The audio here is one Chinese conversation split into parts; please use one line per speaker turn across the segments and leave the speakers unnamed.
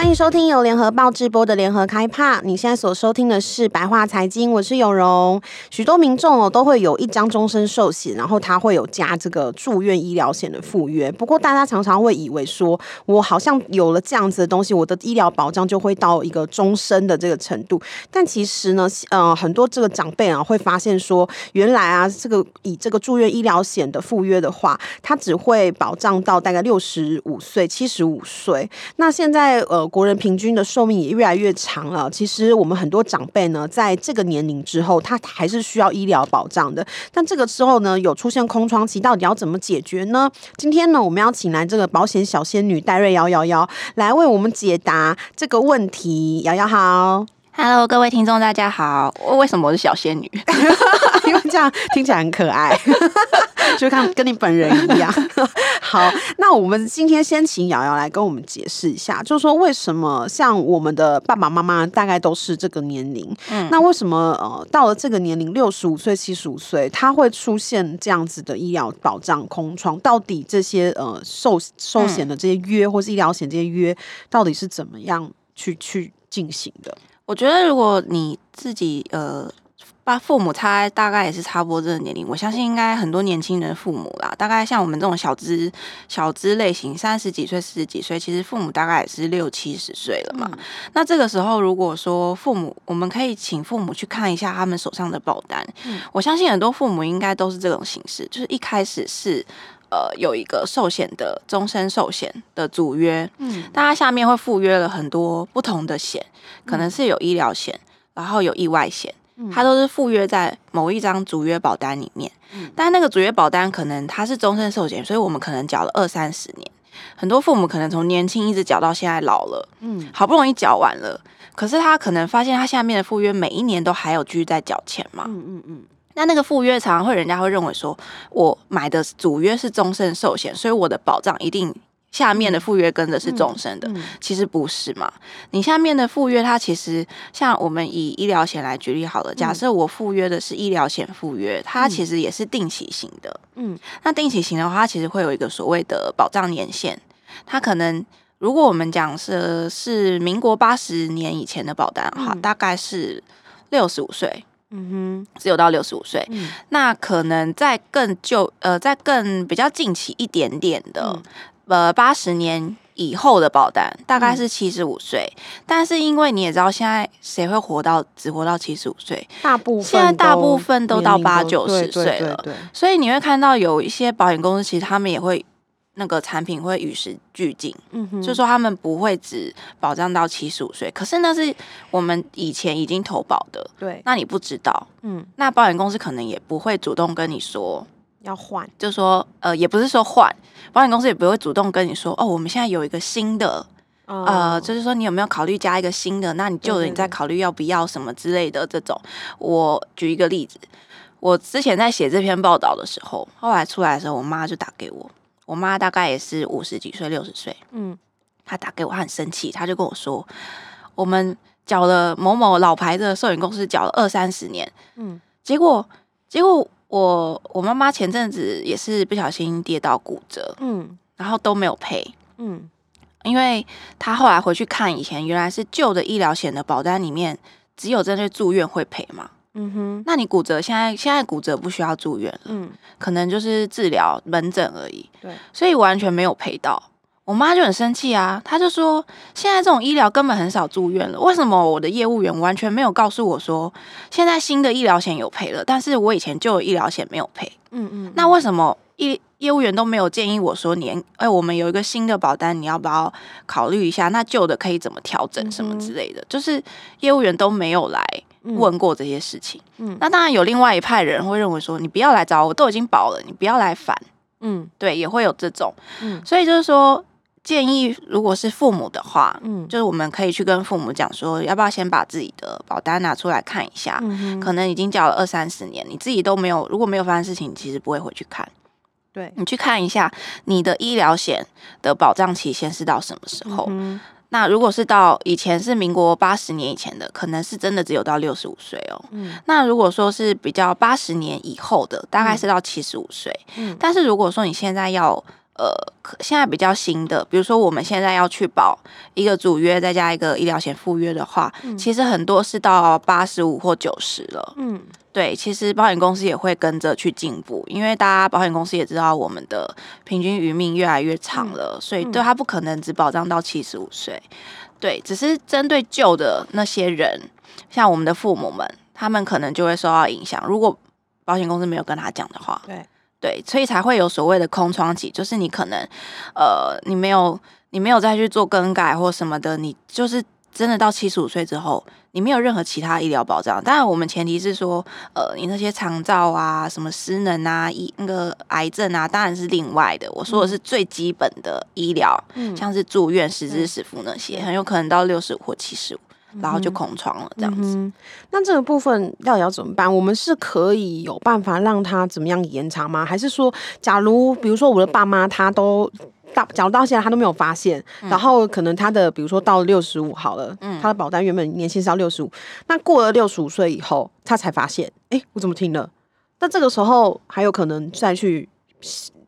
欢迎收听由联合报直播的联合开帕。你现在所收听的是白话财经，我是有容。许多民众哦都会有一张终身寿险，然后他会有加这个住院医疗险的附约。不过大家常常会以为说，我好像有了这样子的东西，我的医疗保障就会到一个终身的这个程度。但其实呢，呃，很多这个长辈啊会发现说，原来啊这个以这个住院医疗险的附约的话，它只会保障到大概六十五岁、七十五岁。那现在呃。国人平均的寿命也越来越长了。其实我们很多长辈呢，在这个年龄之后，他还是需要医疗保障的。但这个时候呢，有出现空窗期，到底要怎么解决呢？今天呢，我们要请来这个保险小仙女戴瑞幺幺幺来为我们解答这个问题。瑶瑶好。
Hello，各位听众，大家好。我为什么我是小仙女？
因为这样听起来很可爱，就看跟你本人一样。好，那我们今天先请瑶瑶来跟我们解释一下，就是说为什么像我们的爸爸妈妈大概都是这个年龄，嗯，那为什么呃到了这个年龄六十五岁、七十五岁，他会出现这样子的医疗保障空窗？到底这些呃寿寿险的这些约，或是医疗险这些约，到底是怎么样去去进行的？
我觉得，如果你自己呃，把父母差大概也是差不多这个年龄，我相信应该很多年轻人父母啦，大概像我们这种小资小资类型，三十几岁、四十几岁，其实父母大概也是六七十岁了嘛。嗯、那这个时候，如果说父母，我们可以请父母去看一下他们手上的保单。嗯、我相信很多父母应该都是这种形式，就是一开始是。呃，有一个寿险的终身寿险的组约，嗯，但它下面会附约了很多不同的险，可能是有医疗险，然后有意外险，它都是附约在某一张组约保单里面。嗯，但那个组约保单可能它是终身寿险，所以我们可能缴了二三十年，很多父母可能从年轻一直缴到现在老了，嗯，好不容易缴完了，可是他可能发现他下面的附约每一年都还有继续在缴钱嘛，嗯嗯嗯。那那个赴约常常会，人家会认为说，我买的主约是终身寿险，所以我的保障一定下面的赴约跟着是终身的。其实不是嘛？你下面的赴约，它其实像我们以医疗险来举例好了，假设我赴约的是医疗险赴约，它其实也是定期型的。嗯，那定期型的话，它其实会有一个所谓的保障年限，它可能如果我们讲是是民国八十年以前的保单的话，大概是六十五岁。嗯哼，只有到六十五岁，嗯、那可能在更旧呃，在更比较近期一点点的，嗯、呃，八十年以后的保单大概是七十五岁，嗯、但是因为你也知道，现在谁会活到只活到七十五岁？
大部分
现在大部分都到八九十岁了，所以你会看到有一些保险公司，其实他们也会。那个产品会与时俱进，嗯哼，就是说他们不会只保障到七十五岁，可是那是我们以前已经投保的，对，那你不知道，嗯，那保险公司可能也不会主动跟你说
要换，
就说呃，也不是说换，保险公司也不会主动跟你说，哦，我们现在有一个新的，哦、呃，就是说你有没有考虑加一个新的？那你旧的你再考虑要不要什么之类的这种。我举一个例子，我之前在写这篇报道的时候，后来出来的时候，我妈就打给我。我妈大概也是五十几岁、六十岁，嗯，她打给我，她很生气，她就跟我说，我们缴了某某老牌的寿险公司缴了二三十年，嗯，结果结果我我妈妈前阵子也是不小心跌到骨折，嗯，然后都没有赔，嗯，因为她后来回去看以前原来是旧的医疗险的保单里面只有针对住院会赔嘛。嗯哼，那你骨折现在现在骨折不需要住院了，嗯，可能就是治疗门诊而已，对，所以完全没有赔到。我妈就很生气啊，她就说现在这种医疗根本很少住院了，为什么我的业务员完全没有告诉我说现在新的医疗险有赔了，但是我以前旧的医疗险没有赔？嗯，嗯嗯，那为什么业业务员都没有建议我说你哎、欸，我们有一个新的保单，你要不要考虑一下？那旧的可以怎么调整什么之类的？嗯、就是业务员都没有来。问过这些事情，嗯，那当然有另外一派人会认为说，你不要来找我，我都已经保了，你不要来烦，嗯，对，也会有这种，嗯，所以就是说，建议如果是父母的话，嗯，就是我们可以去跟父母讲说，要不要先把自己的保单拿出来看一下，嗯哼，可能已经缴了二三十年，你自己都没有，如果没有发生事情，你其实不会回去看，
对，
你去看一下你的医疗险的保障期限是到什么时候？嗯、那如果是到以前是民国八十年以前的，可能是真的只有到六十五岁哦。嗯，那如果说是比较八十年以后的，大概是到七十五岁。嗯，但是如果说你现在要呃，现在比较新的，比如说我们现在要去保一个主约，再加一个医疗险附约的话，嗯、其实很多是到八十五或九十了。嗯，对，其实保险公司也会跟着去进步，因为大家保险公司也知道我们的平均余命越来越长了，嗯、所以对他不可能只保障到七十五岁。对，只是针对旧的那些人，像我们的父母们，他们可能就会受到影响。如果保险公司没有跟他讲的话，对。对，所以才会有所谓的空窗期，就是你可能，呃，你没有，你没有再去做更改或什么的，你就是真的到七十五岁之后，你没有任何其他医疗保障。当然，我们前提是说，呃，你那些长照啊、什么失能啊、医那个癌症啊，当然是另外的。我说的是最基本的医疗，嗯，像是住院、实支实付那些，很有可能到六十五或七十五。然后就空窗了，这样子、嗯。
那这个部分到底要怎么办？我们是可以有办法让他怎么样延长吗？还是说，假如比如说我的爸妈他都到，假如到现在他都没有发现，嗯、然后可能他的比如说到六十五好了，嗯、他的保单原本年限是要六十五，那过了六十五岁以后，他才发现，哎，我怎么停了？那这个时候还有可能再去。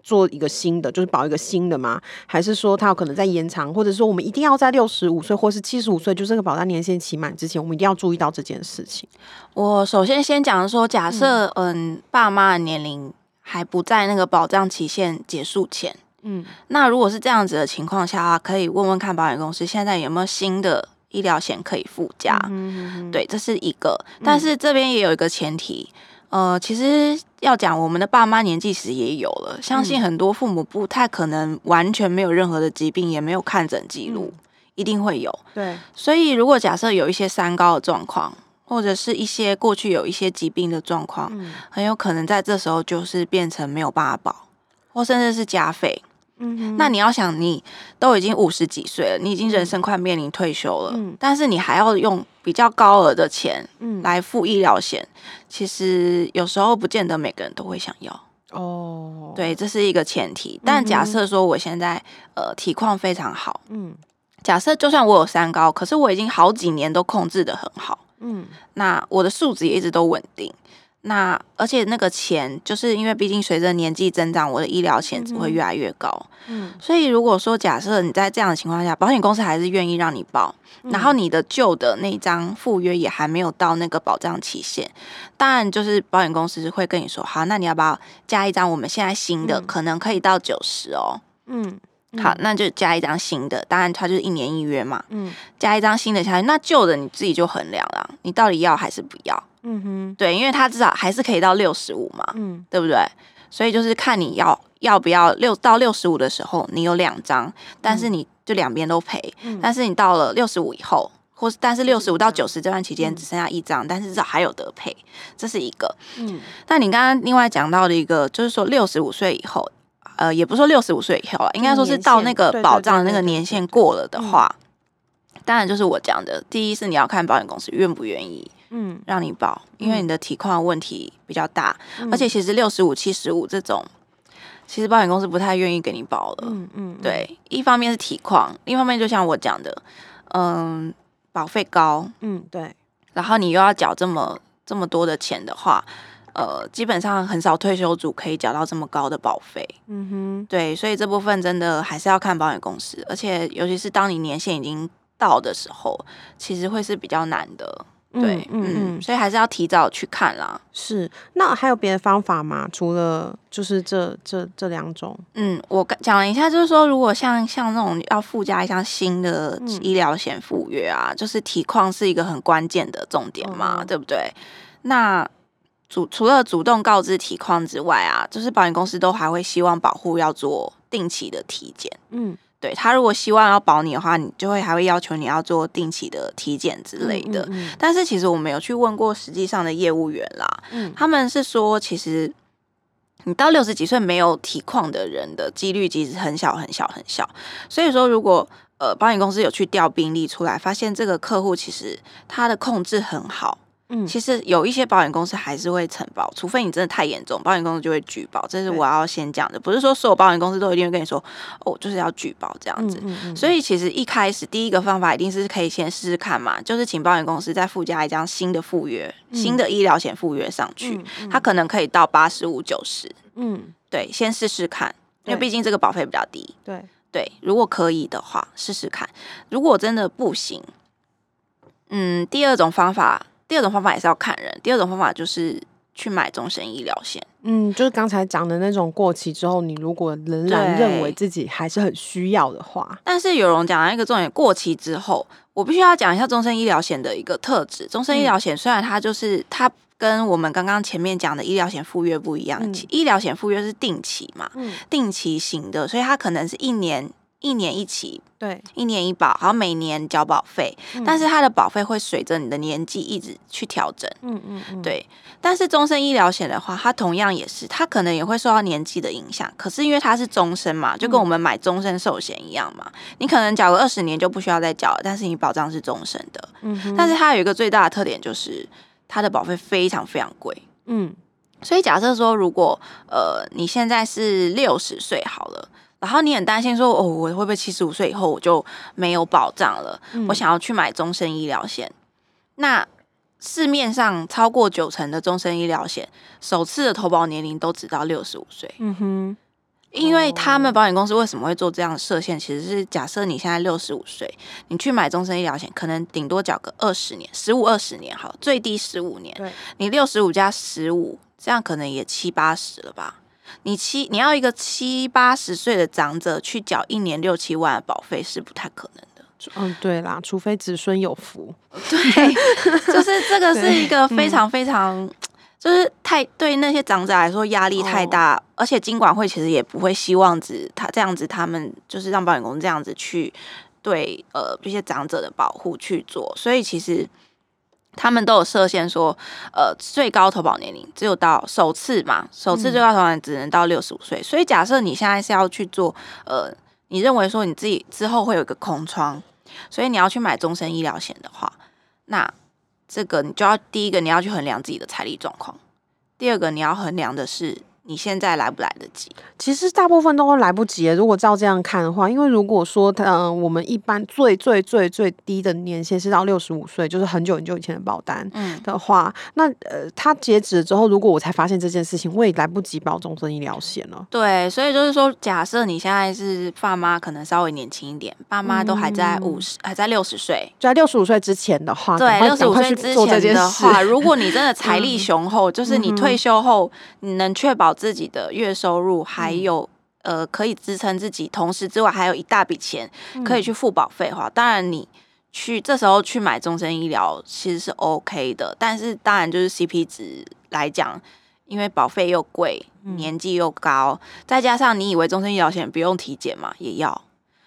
做一个新的，就是保一个新的吗？还是说他有可能在延长，或者说我们一定要在六十五岁或是七十五岁，就这个保单年限期满之前，我们一定要注意到这件事情。
我首先先讲说，假设嗯，嗯，爸妈的年龄还不在那个保障期限结束前，嗯，那如果是这样子的情况下，可以问问看保险公司现在有没有新的医疗险可以附加。嗯，对，这是一个，但是这边也有一个前提。呃，其实要讲我们的爸妈年纪时也有了，相信很多父母不太可能完全没有任何的疾病，也没有看诊记录，嗯、一定会有。对，所以如果假设有一些三高的状况，或者是一些过去有一些疾病的状况，嗯、很有可能在这时候就是变成没有办法保，或甚至是加费。嗯，那你要想，你都已经五十几岁了，你已经人生快面临退休了，嗯，但是你还要用比较高额的钱，嗯，来付医疗险，其实有时候不见得每个人都会想要。哦，对，这是一个前提。但假设说我现在呃体况非常好，嗯，假设就算我有三高，可是我已经好几年都控制的很好，嗯，那我的数值也一直都稳定。那而且那个钱，就是因为毕竟随着年纪增长，我的医疗险只会越来越高。嗯，所以如果说假设你在这样的情况下，保险公司还是愿意让你报，嗯、然后你的旧的那张赴约也还没有到那个保障期限，当然就是保险公司会跟你说，好，那你要不要加一张我们现在新的，嗯、可能可以到九十哦。嗯，好，那就加一张新的，当然它就是一年一约嘛。嗯，加一张新的下去，那旧的你自己就衡量了，你到底要还是不要？嗯哼，对，因为他至少还是可以到六十五嘛，嗯，对不对？所以就是看你要要不要六到六十五的时候，你有两张，但是你就两边都赔。嗯，但是你到了六十五以后，或是但是六十五到九十这段期间只剩下一张，嗯，但是至少还有得赔，这是一个。嗯，但你刚刚另外讲到的一个，就是说六十五岁以后，呃，也不是说六十五岁以后啊，应该说是到那个保障的那个年限过了的话，当然就是我讲的，第一是你要看保险公司愿不愿意。嗯，让你保，因为你的体况问题比较大，嗯、而且其实六十五、七十五这种，其实保险公司不太愿意给你保了。嗯嗯，嗯。对，一方面是体况，另一方面就像我讲的，嗯，保费高，嗯对，然后你又要缴这么这么多的钱的话，呃，基本上很少退休族可以缴到这么高的保费。嗯哼，对，所以这部分真的还是要看保险公司，而且尤其是当你年限已经到的时候，其实会是比较难的。对，嗯所以还是要提早去看啦。
是，那还有别的方法吗？除了就是这这这两种？
嗯，我讲了一下，就是说，如果像像那种要附加一项新的医疗险附约啊，嗯、就是体况是一个很关键的重点嘛，嗯、对不对？那主除了主动告知体况之外啊，就是保险公司都还会希望保护要做定期的体检。嗯。对，他如果希望要保你的话，你就会还会要求你要做定期的体检之类的。嗯嗯嗯，但是其实我没有去问过实际上的业务员啦，嗯、他们是说，其实你到六十几岁没有体况的人的几率其实很小很小很小。所以说，如果呃保险公司有去调病例出来，发现这个客户其实他的控制很好。嗯，其实有一些保险公司还是会承保，除非你真的太严重，保险公司就会拒保。这是我要先讲的，不是说所有保险公司都一定会跟你说，哦，就是要拒保这样子。嗯嗯嗯。所以其实一开始第一个方法一定是可以先试试看嘛，就是请保险公司再附加一张新的附约，嗯、新的医疗险附约上去，它可能可以到八十五、九十。嗯，对，先试试看，因为毕竟这个保费比较低。
对
对，如果可以的话，试试看。如果真的不行，嗯，第二种方法。第二种方法也是要看人。第二种方法就是去买终身医疗险。
嗯，就是刚才讲的那种过期之后，你如果仍然认为自己还是很需要的话，
但是有人讲到一个重点，过期之后，我必须要讲一下终身医疗险的一个特质。终身医疗险虽然它就是它跟我们刚刚前面讲的医疗险附约不一样，嗯、医疗险附约是定期嘛，嗯、定期型的，所以它可能是一年。一年一期，
对，
一年一保，好，每年缴保费，嗯、但是它的保费会随着你的年纪一直去调整，嗯嗯嗯，对。但是终身医疗险的话，它同样也是，它可能也会受到年纪的影响，可是因为它是终身嘛，就跟我们买终身寿险一样嘛，嗯、你可能缴个二十年就不需要再缴了，但是你保障是终身的，嗯，但是它有一个最大的特点就是它的保费非常非常贵，嗯，所以假设说如果呃你现在是六十岁好了。然后你很担心说，哦，我会不会七十五岁以后我就没有保障了？嗯、我想要去买终身医疗险。那市面上超过九成的终身医疗险，首次的投保年龄都只到六十五岁。嗯哼，因为他们保险公司为什么会做这样的设限？其实是假设你现在六十五岁，你去买终身医疗险，可能顶多缴个二十年，十五二十年，好，最低十五年。对，你六十五加十五，这样可能也七八十了吧？你七，你要一个七八十岁的长者去缴一年六七万的保费是不太可能的。
嗯，对啦，除非子孙有福。
对，就是这个是一个非常非常，嗯、就是太对那些长者来说压力太大，哦、而且金管会其实也不会希望子他这样子，他们就是让保险公司这样子去对呃这些长者的保护去做，所以其实。他们都有设限，说，呃，最高投保年龄只有到首次嘛，首次最高投保年龄只能到六十五岁。嗯、所以假设你现在是要去做，呃，你认为说你自己之后会有一个空窗，所以你要去买终身医疗险的话，那这个你就要第一个你要去衡量自己的财力状况，第二个你要衡量的是。你现在来不来得及？
其实大部分都会来不及。如果照这样看的话，因为如果说，嗯、呃，我们一般最最最最低的年限是到六十五岁，就是很久很久以前的保单的话，嗯、那呃，他截止之后，如果我才发现这件事情，我也来不及保终身医疗险了。
对，所以就是说，假设你现在是爸妈，可能稍微年轻一点，爸妈都还在五十、嗯，还在六十岁，
在六十五岁之前的话，
对，六十五岁之前的话，如果你真的 财力雄厚，嗯、就是你退休后你能确保。自己的月收入还有、嗯、呃可以支撑自己，同时之外还有一大笔钱可以去付保费的话，嗯、当然你去这时候去买终身医疗其实是 OK 的。但是当然就是 CP 值来讲，因为保费又贵，年纪又高，嗯、再加上你以为终身医疗险不用体检嘛，也要。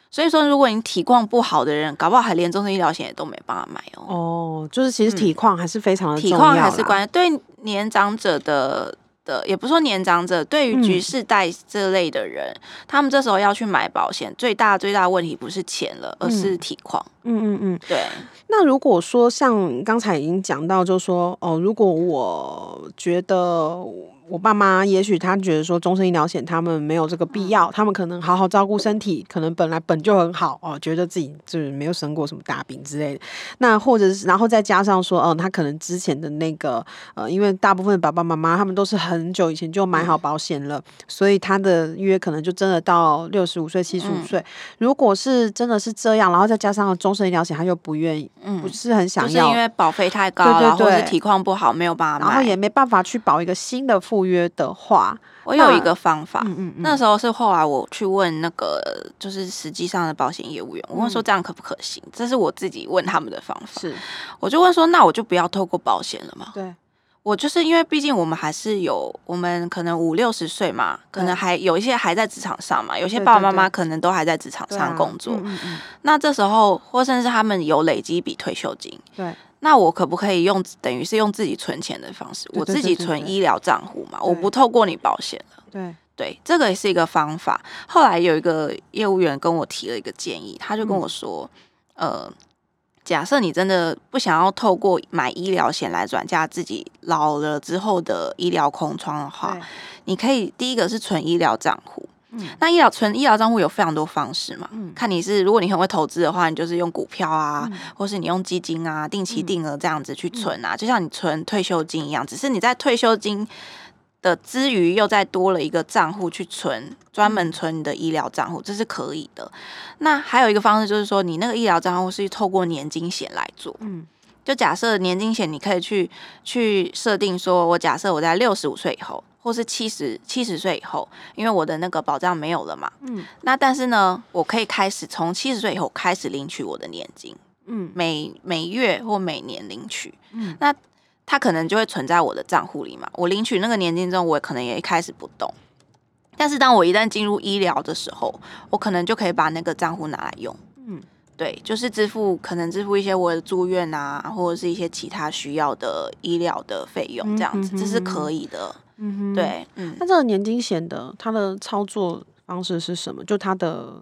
所以说，如果你体况不好的人，搞不好还连终身医疗险也都没办法买哦。
哦，就是其实体况还是非常
体况还是关，对年长者的。的也不说年长者，对于局势贷这类的人，嗯、他们这时候要去买保险，最大最大问题不是钱了，而是体况。嗯嗯嗯嗯，对。
那如果说像刚才已经讲到，就是说哦，如果我觉得。我爸妈也许他觉得说终身医疗险他们没有这个必要，他们可能好好照顾身体，可能本来本就很好哦，觉得自己就是没有生过什么大病之类的。那或者是然后再加上说，嗯，他可能之前的那个呃，因为大部分的爸爸妈妈他们都是很久以前就买好保险了，所以他的约可能就真的到六十五岁、七十五岁。如果是真的是这样，然后再加上终身医疗险，他又不愿意，嗯不是很想要，
就是因为保费太高了，对对对，或者体况不好，没有办法，
然后也没办法去保一个新的。赴约的话，
我有一个方法。嗯嗯嗯，那时候是后来我去问那个，就是实际上的保险业务员，我问说这样可不可行？这是我自己问他们的方法。是，我就问说，那我就不要透过保险了嘛？
对，
我就是因为毕竟我们还是有，我们可能五六十岁嘛，可能还有一些还在职场上嘛，有些爸爸妈妈可能都还在职场上工作。嗯嗯，那这时候，或甚至他们有累积一笔退休金。对。那我可不可以用等于是用自己存钱的方式，我自己存医疗账户嘛？我不透过你保险了。对对，这个也是一个方法。后来有一个业务员跟我提了一个建议，他就跟我说，呃，假设你真的不想要透过买医疗险来转嫁自己老了之后的医疗空窗的话，你可以第一个是存医疗账户。嗯，那医疗存医疗账户有非常多方式嘛。嗯，看你是如果你很会投资的话，你就是用股票啊，嗯、或是你用基金啊，定期定额这样子去存啊，嗯、就像你存退休金一样，只是你在退休金的之余又再多了一个账户去存，专门存你的医疗账户，这是可以的。那还有一个方式就是说，你那个医疗账户是透过年金险来做。嗯，就假设年金险，你可以去去设定说，我假设我在六十五岁以后。或是七十七十岁以后，因为我的那个保障没有了嘛，嗯，那但是呢，我可以开始从七十岁以后开始领取我的年金，嗯，每每月或每年领取，嗯，那它可能就会存在我的账户里嘛。我领取那个年金之后，我可能也一开始不动，但是当我一旦进入医疗的时候，我可能就可以把那个账户拿来用，嗯，对，就是支付可能支付一些我的住院啊，或者是一些其他需要的医疗的费用，这样子，这是可以的。嗯哼，对，嗯，
那这个年金险的它的操作方式是什么？就它的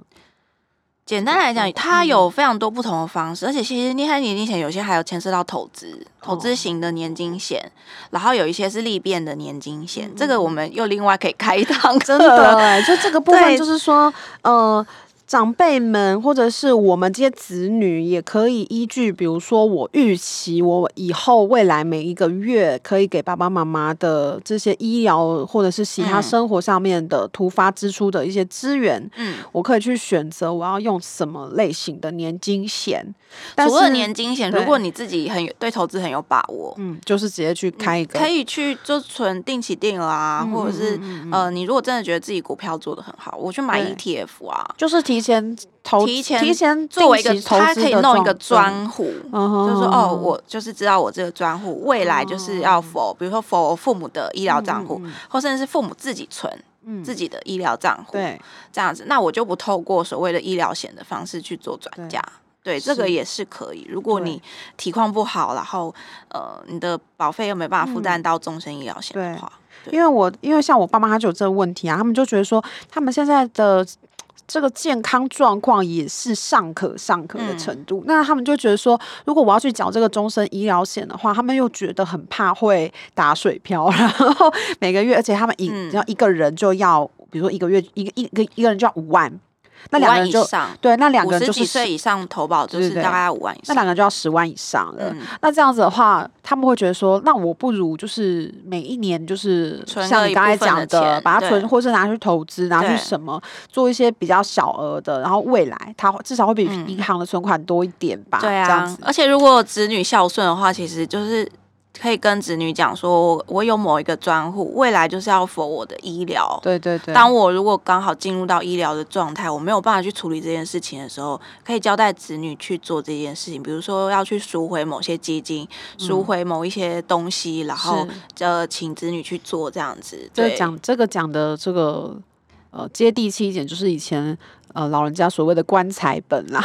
简单来讲，它有非常多不同的方式，而且其实你看年金险有些还有牵涉到投资，投资型的年金险，哦、然后有一些是利变的年金险，嗯、这个我们又另外可以开一堂课，
真的哎，就这个部分就是说，对呃。长辈们，或者是我们这些子女，也可以依据，比如说我预期我以后未来每一个月可以给爸爸妈妈的这些医疗或者是其他生活上面的突发支出的一些资源，嗯，我可以去选择我要用什么类型的年金险。
除了年金险，如果你自己很有对投资很有把握，
嗯，就是直接去开一个，
可以去就存定期定额啊，或者是呃，你如果真的觉得自己股票做的很好，我去买 ETF 啊，
就是提。提前投，
提前
提前
做一个，他可以弄一个专户，就是说哦，我就是知道我这个专户未来就是要否，比如说否父母的医疗账户，或甚至是父母自己存自己的医疗账户，对，这样子，那我就不透过所谓的医疗险的方式去做转嫁，对，这个也是可以。如果你体况不好，然后呃，你的保费又没办法负担到终身医疗险的话，
因为我因为像我爸妈他就有这个问题啊，他们就觉得说他们现在的。这个健康状况也是尚可尚可的程度，嗯、那他们就觉得说，如果我要去缴这个终身医疗险的话，他们又觉得很怕会打水漂，然后每个月，而且他们一要、嗯、一个人就要，比如说一个月一个一个一个人就要五万。那两个人就对，那两个人就是
几岁以上投保就是大概五万以上，
那两个人就要十万以上了。嗯、那这样子的话，他们会觉得说，那我不如就是每一年就是像你刚才讲的，把它存，或是拿去投资，拿去什么做一些比较小额的，然后未来它至少会比银行的存款多一点吧？
对啊，
这样子。
而且如果子女孝顺的话，其实就是。可以跟子女讲说，我有某一个专户，未来就是要 for 我的医疗。
对对对。
当我如果刚好进入到医疗的状态，我没有办法去处理这件事情的时候，可以交代子女去做这件事情。比如说要去赎回某些基金，赎回某一些东西，嗯、然后呃，请子女去做这样子。
这讲这个讲的这个呃接地气一点，就是以前。呃，老人家所谓的棺材本啦，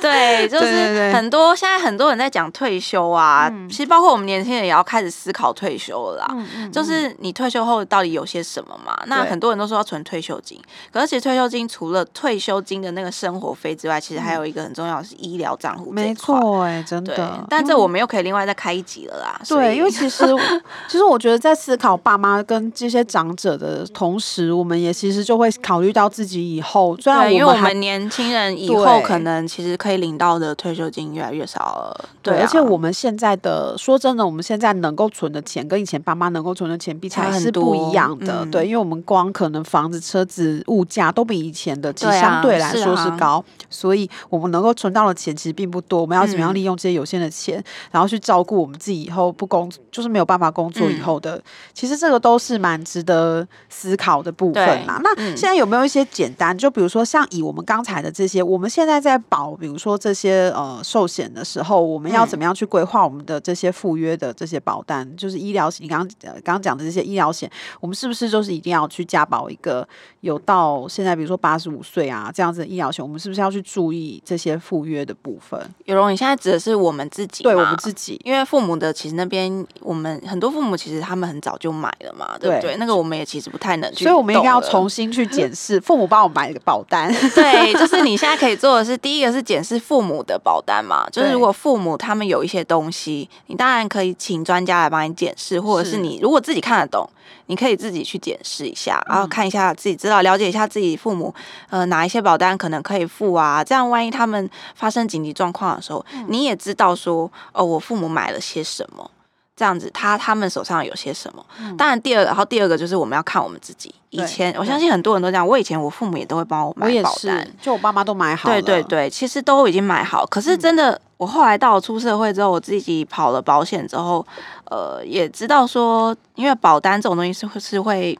对，就是很多现在很多人在讲退休啊，其实包括我们年轻人也要开始思考退休了啦。就是你退休后到底有些什么嘛？那很多人都说要存退休金，可是其实退休金除了退休金的那个生活费之外，其实还有一个很重要的是医疗账户。
没错，哎，真的。
但这我们又可以另外再开一集了啦。
对，因为其实 其实我觉得在思考爸妈跟这些长者的同时，我们也其实就会考虑到自己以后。
对，因为我们年轻人以后可能其实可以领到的退休金越来越少了。
对，而且我们现在的说真的，我们现在能够存的钱跟以前爸妈能够存的钱比起来是不一样的。对，因为我们光可能房子、车子、物价都比以前的其实相对来说是高，所以我们能够存到的钱其实并不多。我们要怎么样利用这些有限的钱，然后去照顾我们自己以后不工就是没有办法工作以后的，其实这个都是蛮值得思考的部分啦。那现在有没有一些简单，就比如说像。以我们刚才的这些，我们现在在保，比如说这些呃寿险的时候，我们要怎么样去规划我们的这些赴约的这些保单？嗯、就是医疗险，你刚刚刚刚讲的这些医疗险，我们是不是就是一定要去加保一个有到现在，比如说八十五岁啊这样子的医疗险？我们是不是要去注意这些赴约的部分？
有容，你现在指的是我们自己？
对，我们自己，
因为父母的其实那边，我们很多父母其实他们很早就买了嘛，对不对？对，那个我们也其实不太能去，
所以我们应该要重新去检视父母帮我买一个保单。
对，就是你现在可以做的是，第一个是检视父母的保单嘛，就是如果父母他们有一些东西，你当然可以请专家来帮你检视，或者是你如果自己看得懂，你可以自己去检视一下，然后看一下自己知道了解一下自己父母呃哪一些保单可能可以付啊，这样万一他们发生紧急状况的时候，你也知道说哦，我父母买了些什么。这样子，他他们手上有些什么？嗯、当然，第二，然后第二个就是我们要看我们自己。以前我相信很多人都这样，我以前我父母也都会帮我买保单，
就我爸妈都买好了。
对对对，其实都已经买好。可是真的，嗯、我后来到了出社会之后，我自己跑了保险之后，呃，也知道说，因为保单这种东西是是会。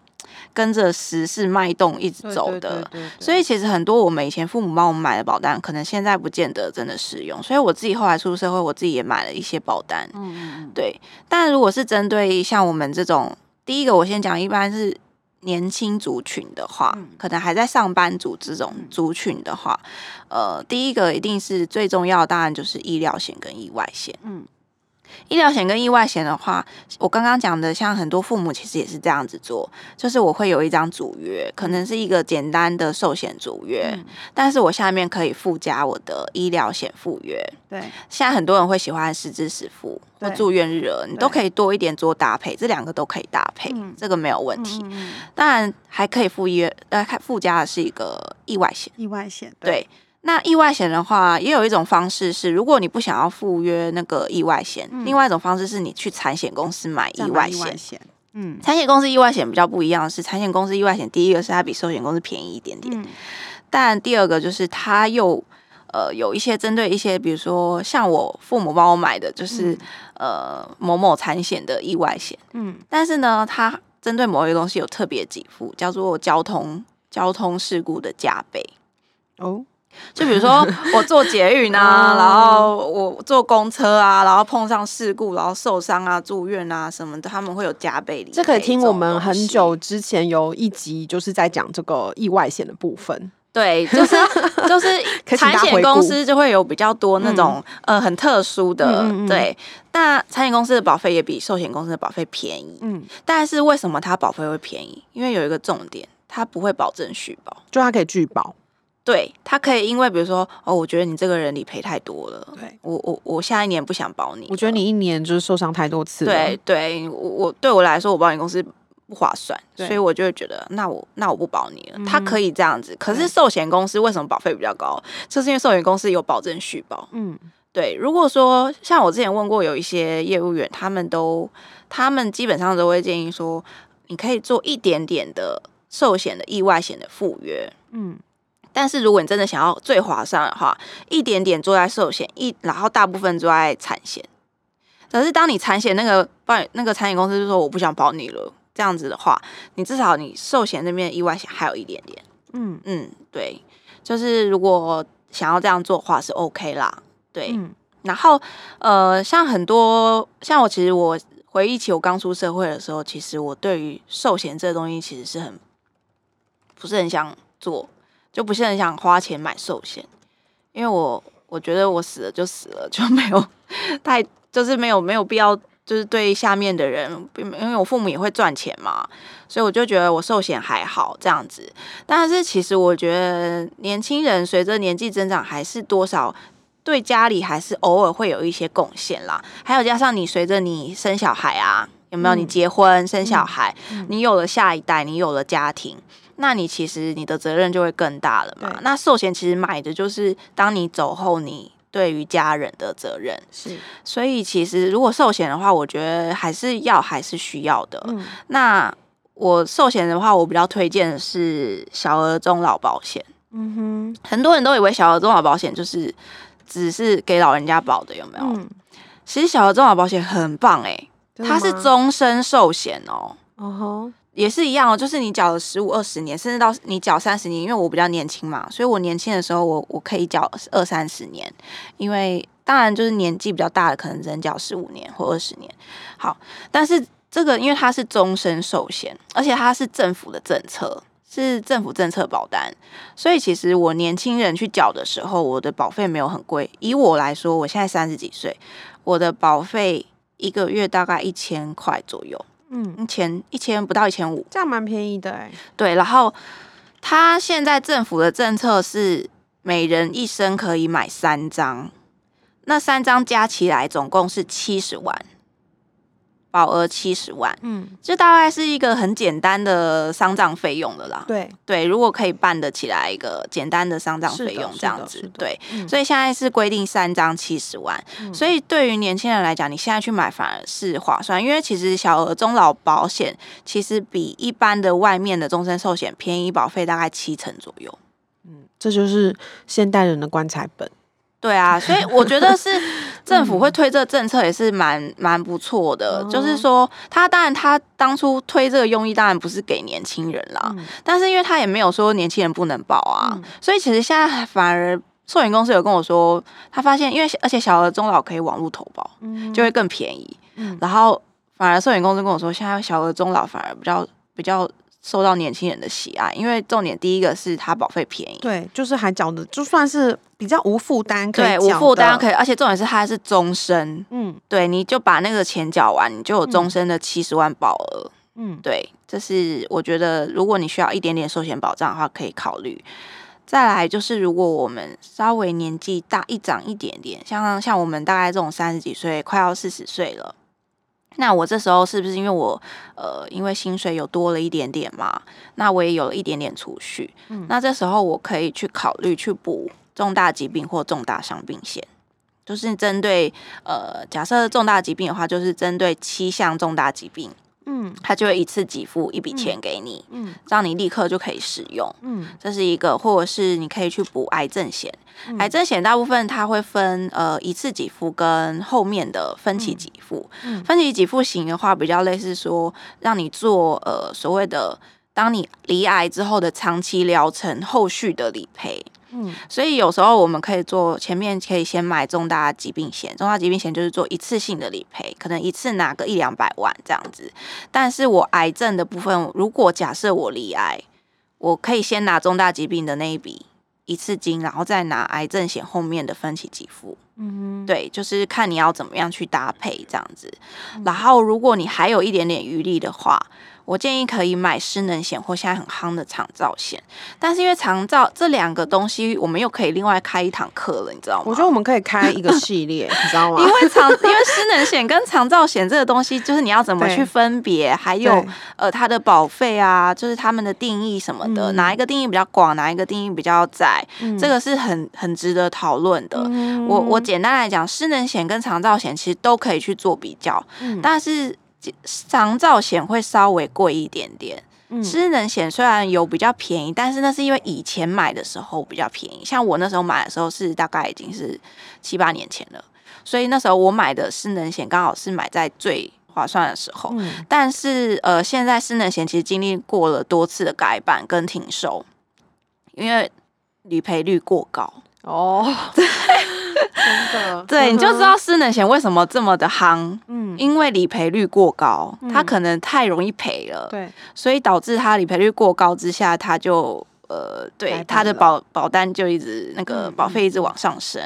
跟着时事脉动一直走的，所以其实很多我们以前父母帮我们买的保单，可能现在不见得真的适用。所以我自己后来出社会，我自己也买了一些保单。嗯，对。但如果是针对像我们这种，第一个我先讲，一般是年轻族群的话，可能还在上班族这种族群的话，呃，第一个一定是最重要的，当然就是医疗险跟意外险。嗯。医疗险跟意外险的话，我刚刚讲的，像很多父母其实也是这样子做，就是我会有一张主约，可能是一个简单的寿险主约，嗯、但是我下面可以附加我的医疗险附约。对，现在很多人会喜欢实支实付或住院日额，你都可以多一点做搭配，这两个都可以搭配，嗯、这个没有问题。嗯、当然还可以附约，呃，附加的是一个意外险。
意外险，
对。对那意外险的话，也有一种方式是，如果你不想要赴约那个意外险，嗯、另外一种方式是你去产险公司买意外险。嗯，产险公司意外险比较不一样的是，产险公司意外险第一个是它比寿险公司便宜一点点，嗯、但第二个就是它又呃有一些针对一些，比如说像我父母帮我买的，就是、嗯、呃某某产险的意外险，嗯，但是呢，它针对某一个东西有特别给付，叫做交通交通事故的加倍哦。就比如说我坐捷运啊，然后我坐公车啊，然后碰上事故，然后受伤啊、住院啊什么的，他们会有加倍理赔。
这可以听我们很久之前有一集，就是在讲这个意外险的部分。
对，就是 就是产险公司就会有比较多那种、嗯、呃很特殊的，嗯嗯对。那产险公司的保费也比寿险公司的保费便宜，嗯。但是为什么它保费会便宜？因为有一个重点，它不会保证续保，
就它可以拒保。
对，他可以，因为比如说，哦，我觉得你这个人理赔太多了，对我我我下一年不想保你。
我觉得你一年就是受伤太多次了。
对对，我我对我来说，我保险公司不划算，所以我就会觉得，那我那我不保你了。嗯、他可以这样子，可是寿险公司为什么保费比较高？就是因为寿险公司有保证续保。嗯，对。如果说像我之前问过有一些业务员，他们都他们基本上都会建议说，你可以做一点点的寿险的意外险的赴约。嗯。但是如果你真的想要最划算的话，一点点做在寿险，一然后大部分做在产险。可是当你产险那个保那个产险公司就说我不想保你了，这样子的话，你至少你寿险那边意外险还有一点点。嗯嗯，对，就是如果想要这样做的话是 OK 啦。对，嗯、然后呃，像很多像我其实我回忆起我刚出社会的时候，其实我对于寿险这东西其实是很不是很想做。就不是很想花钱买寿险，因为我我觉得我死了就死了，就没有太就是没有没有必要，就是对下面的人，因为我父母也会赚钱嘛，所以我就觉得我寿险还好这样子。但是其实我觉得年轻人随着年纪增长，还是多少对家里还是偶尔会有一些贡献啦。还有加上你随着你生小孩啊，有没有？你结婚生小孩，你有了下一代，你有了家庭。那你其实你的责任就会更大了嘛。那寿险其实买的就是当你走后，你对于家人的责任。是，所以其实如果寿险的话，我觉得还是要还是需要的。嗯、那我寿险的话，我比较推荐的是小额中老保险。嗯哼，很多人都以为小额中老保险就是只是给老人家保的，有没有？嗯、其实小额中老保险很棒哎、欸，它是终身寿险哦。哦吼。也是一样哦，就是你缴了十五二十年，甚至到你缴三十年，因为我比较年轻嘛，所以我年轻的时候我我可以缴二三十年，因为当然就是年纪比较大的可能只能缴十五年或二十年。好，但是这个因为它是终身寿险，而且它是政府的政策，是政府政策保单，所以其实我年轻人去缴的时候，我的保费没有很贵。以我来说，我现在三十几岁，我的保费一个月大概一千块左右。嗯，一千一千不到一千五，
这样蛮便宜的哎。
对，然后他现在政府的政策是每人一生可以买三张，那三张加起来总共是七十万。保额七十万，嗯，这大概是一个很简单的丧葬费用的啦。
对
对，如果可以办得起来一个简单的丧葬费用这样子，对、嗯，所以现在是规定三张七十万、嗯，所以对于年轻人来讲，你现在去买反而是划算，因为其实小额终老保险其实比一般的外面的终身寿险便宜保费大概七成左右。
嗯，这就是现代人的棺材本。
对啊，所以我觉得是政府会推这个政策也是蛮蛮不错的。嗯、就是说，他当然他当初推这个用意当然不是给年轻人啦、嗯，但是因为他也没有说年轻人不能保啊、嗯，所以其实现在反而寿险公司有跟我说，他发现因为而且小额终老可以网络投保、嗯，就会更便宜。嗯、然后反而寿险公司跟我说，现在小额终老反而比较比较。受到年轻人的喜爱，因为重点第一个是它保费便宜，
对，就是还缴的就算是比较无负担，
对，无负担可以，而且重点是它还是终身，嗯，对，你就把那个钱缴完，你就有终身的七十万保额，嗯，对，这是我觉得如果你需要一点点寿险保障的话，可以考虑。再来就是如果我们稍微年纪大一长一点点，像像我们大概这种三十几岁，快要四十岁了。那我这时候是不是因为我呃，因为薪水有多了一点点嘛？那我也有了一点点储蓄。嗯，那这时候我可以去考虑去补重大疾病或重大伤病险，就是针对呃，假设重大疾病的话，就是针对七项重大疾病。嗯，他就会一次给付一笔钱给你，嗯，让你立刻就可以使用，嗯，这是一个，或者是你可以去补癌症险，嗯，癌症险大部分它会分呃一次给付跟后面的分期给付，嗯，分期给付型的话比较类似说让你做呃所谓的当你离癌之后的长期疗程后续的理赔。嗯，所以有时候我们可以做前面可以先买重大疾病险，重大疾病险就是做一次性的理赔，可能一次拿个一两百万这样子。但是我癌症的部分，如果假设我罹癌，我可以先拿重大疾病的那一笔一次金，然后再拿癌症险后面的分期给付。嗯，对，就是看你要怎么样去搭配这样子。然后如果你还有一点点余力的话。我建议可以买失能险或现在很夯的长照险，但是因为长照这两个东西，我们又可以另外开一堂课了，你知道吗？
我觉得我们可以开一个系列，你知道吗？
因为长，因为失能险跟长照险这个东西，就是你要怎么去分别，还有呃它的保费啊，就是他们的定义什么的，嗯、哪一个定义比较广，哪一个定义比较窄，嗯、这个是很很值得讨论的。嗯、我我简单来讲，失能险跟长照险其实都可以去做比较，嗯、但是。长照险会稍微贵一点点，失能险虽然有比较便宜，但是那是因为以前买的时候比较便宜。像我那时候买的时候是大概已经是七八年前了，所以那时候我买的失能险刚好是买在最划算的时候。嗯、但是呃，现在失能险其实经历过了多次的改版跟停售，因为理赔率过高哦。对。真的，对，你就知道失能险为什么这么的夯，嗯，因为理赔率过高，它可能太容易赔了，对，所以导致它理赔率过高之下，它就呃，对，它的保保单就一直那个保费一直往上升，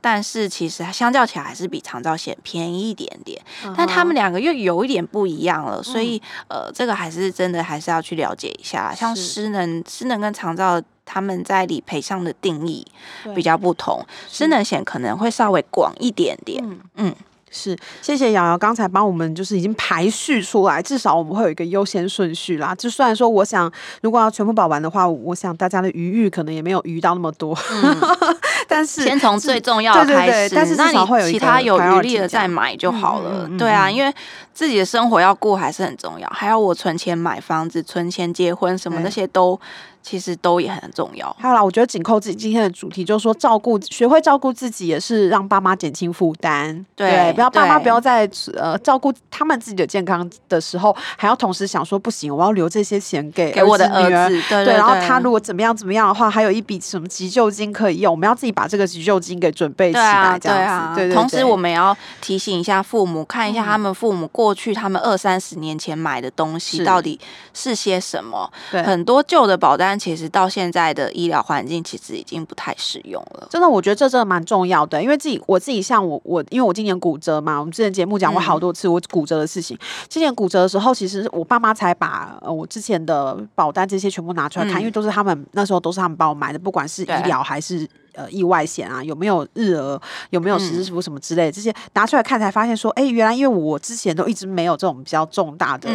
但是其实它相较起来还是比长照险便宜一点点，但他们两个又有一点不一样了，所以呃，这个还是真的还是要去了解一下，像失能失能跟长照。他们在理赔上的定义比较不同，失能险可能会稍微广一点点。嗯，嗯
是，谢谢瑶瑶刚才帮我们就是已经排序出来，至少我们会有一个优先顺序啦。就虽然说，我想如果要全部保完的话，我想大家的余裕可能也没有余到那么多。嗯 但是
先从最重要的开始，对对对，
但是至少会有
其他有余力的再买就好了。嗯嗯嗯、对啊，因为自己的生活要过还是很重要，还要我存钱买房子、存钱结婚什么那些都。其实都也很重要。
还有啦，我觉得紧扣自己今天的主题，就是说照顾，学会照顾自己，也是让爸妈减轻负担。对，不要爸妈不要在呃照顾他们自己的健康的时候，还要同时想说不行，我要留这些钱给
给我的儿子。对，对，对，对，
然后他如果怎么样怎么样的话，还有一笔什么急救金可以用，我们要自己把这个急救金给准备起来。这样子。对啊，对，对，对，同
时我们也要提醒一下父母，看一下他们父母过去他们二三十年前买的东西到底是些什么。对，很多旧的保单。单其实到现在的医疗环境其实已经不太适用了。
真的，我觉得这真的蛮重要的，因为自己我自己像我我，因为我今年骨折嘛，我们之前节目讲过好多次我骨折的事情。嗯、今年骨折的时候，其实我爸妈才把呃我之前的保单这些全部拿出来看，嗯、因为都是他们那时候都是他们帮我买的，不管是医疗还是呃意外险啊，有没有日额，有没有实支实付什么之类的，嗯、这些拿出来看才发现说，哎，原来因为我之前都一直没有这种比较重大的。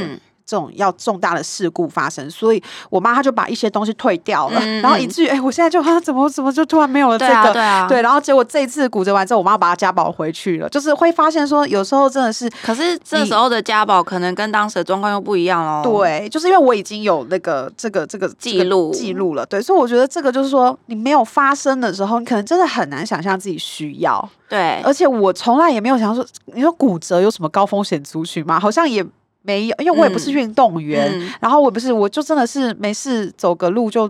嗯这种要重大的事故发生，所以我妈她就把一些东西退掉了，嗯、然后以至于哎，我现在就啊，怎么怎么就突然没有了这个，对，啊对，啊、对，然后结果这一次骨折完之后，我妈把它家保回去了，就是会发现说，有时候真的是，
可是这时候的家保可能跟当时的状况又不一样哦。
对，就是因为我已经有那个这个这个
记录
记录了，对，所以我觉得这个就是说，你没有发生的时候，你可能真的很难想象自己需要。
对，
而且我从来也没有想说，你说骨折有什么高风险族群吗？好像也。没有，因为我也不是运动员，嗯嗯、然后我不是，我就真的是没事走个路就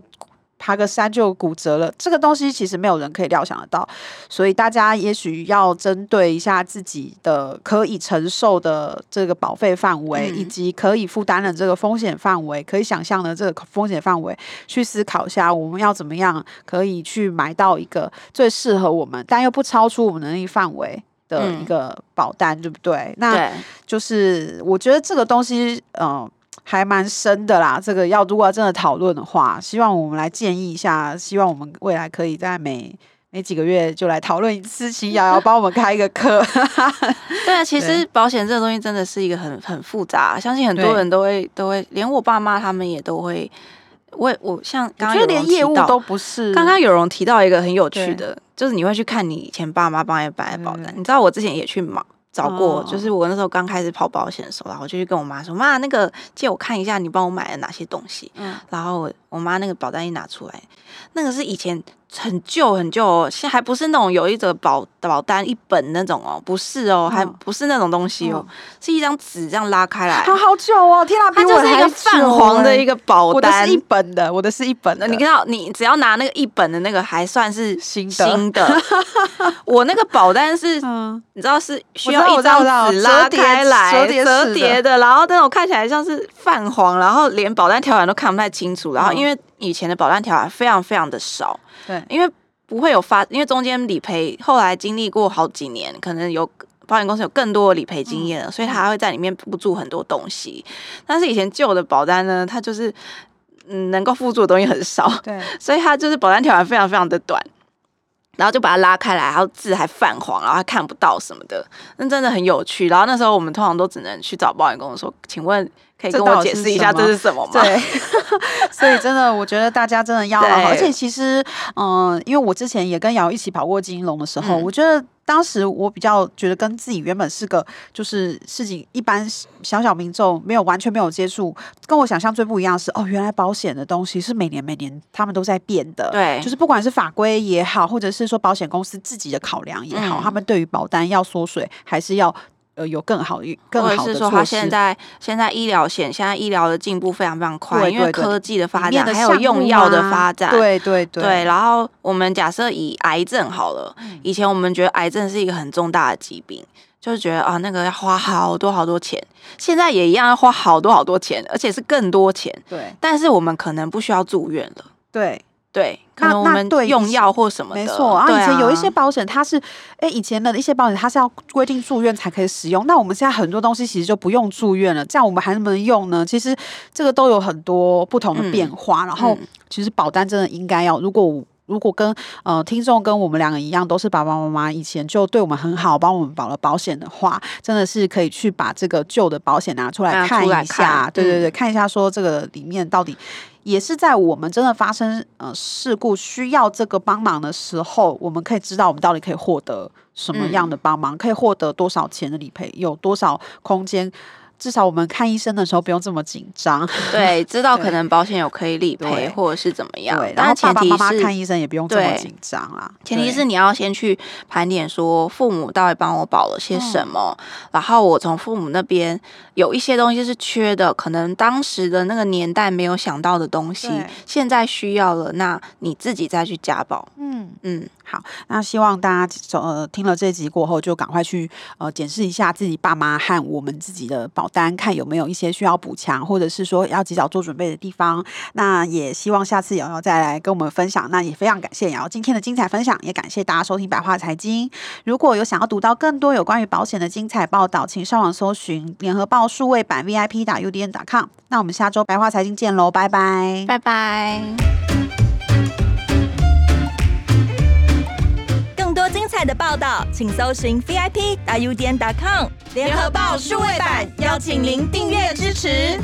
爬个山就骨折了。这个东西其实没有人可以料想得到，所以大家也许要针对一下自己的可以承受的这个保费范围，嗯、以及可以负担的这个风险范围，可以想象的这个风险范围，去思考一下我们要怎么样可以去买到一个最适合我们，但又不超出我们能力范围。的一个保单，嗯、对不对？那就是我觉得这个东西，嗯、呃，还蛮深的啦。这个要如果要真的讨论的话，希望我们来建议一下，希望我们未来可以在每每几个月就来讨论一次，请瑶瑶帮我们开一个课。
对啊，其实保险这个东西真的是一个很很复杂，相信很多人都会都会，连我爸妈他们也都会。我我像刚刚有人提到，
连业务都不是。
刚刚有人提到一个很有趣的，就是你会去看你以前爸妈帮你买的保单。你知道我之前也去忙找过，就是我那时候刚开始跑保险的时候，然后我就去跟我妈说：“妈，那个借我看一下，你帮我买了哪些东西。”嗯，然后我我妈那个保单一拿出来，那个是以前。很旧很旧哦，现在还不是那种有一则保保单一本那种哦，不是哦，还不是那种东西哦，是一张纸这样拉开来。
它好久哦，天啊，
它就是一个泛黄的一个保单，
我的是一本的，我的是一本的。
你看到你只要拿那个一本的那个还算是
新的，
新的。我那个保单是，你知道是需要一张纸拉开来折叠的，然后那种看起来像是泛黄，然后连保单条款都看不太清楚，然后因为以前的保单条款非常非常的少。对，因为不会有发，因为中间理赔后来经历过好几年，可能有保险公司有更多的理赔经验所以他还会在里面附注很多东西。但是以前旧的保单呢，它就是嗯能够附注的东西很少，对，所以它就是保单条款非常非常的短，然后就把它拉开来，然后字还泛黄，然后还看不到什么的，那真的很有趣。然后那时候我们通常都只能去找保险公司说，请问。可以跟我解释一下这是什么吗？
对，所以真的，我觉得大家真的要，而且其实，嗯、呃，因为我之前也跟瑶一起跑过金龙的时候，嗯、我觉得当时我比较觉得跟自己原本是个就是事情一般小小民众没有完全没有接触，跟我想象最不一样的是哦，原来保险的东西是每年每年他们都在变的，
对，
就是不管是法规也好，或者是说保险公司自己的考量也好，嗯、他们对于保单要缩水还是要。呃，有更好、更好的措施。
是说，他现在现在医疗险，现在医疗的进步非常非常快，对对对，因为科技的发展，还有用药的发展。
对对对。
对，然后我们假设以癌症好了，以前我们觉得癌症是一个很重大的疾病，就是觉得啊，那个要花好多好多钱。现在也一样要花好多好多钱，而且是更多钱。
对。
但是我们可能不需要住院了。
对。
对，可能我们用药或什么的，
没错啊。以前有一些保险，它是，哎，以前的一些保险，它是要规定住院才可以使用。那我们现在很多东西其实就不用住院了，这样我们还能不能用呢？其实这个都有很多不同的变化。嗯、然后，其实保单真的应该要，如果如果跟呃听众跟我们两个一样，都是爸爸妈妈以前就对我们很好，帮我们保了保险的话，真的是可以去把这个旧的保险拿出来看一下。对对对，看一下说这个里面到底。也是在我们真的发生呃事故需要这个帮忙的时候，我们可以知道我们到底可以获得什么样的帮忙，可以获得多少钱的理赔，有多少空间。至少我们看医生的时候不用这么紧张，
对，知道 可能保险有可以理赔或者是怎么样。
对，然后爸爸妈妈看医生也不用这么紧张啊。
前提是你要先去盘点说父母到底帮我保了些什么，嗯、然后我从父母那边有一些东西是缺的，可能当时的那个年代没有想到的东西，现在需要了，那你自己再去加保。嗯嗯，
好，那希望大家呃听了这集过后就赶快去呃检视一下自己爸妈和我们自己的保。单，看有没有一些需要补强，或者是说要及早做准备的地方。那也希望下次瑶瑶再来跟我们分享。那也非常感谢瑶瑶今天的精彩分享，也感谢大家收听百话财经。如果有想要读到更多有关于保险的精彩报道，请上网搜寻联合报数位版 VIP 打 UDN 打 com。那我们下周百话财经见喽，拜拜，
拜拜。
多精彩的报道，请搜寻 VIP iu 点 com 联合报数位版，邀请您订阅支持。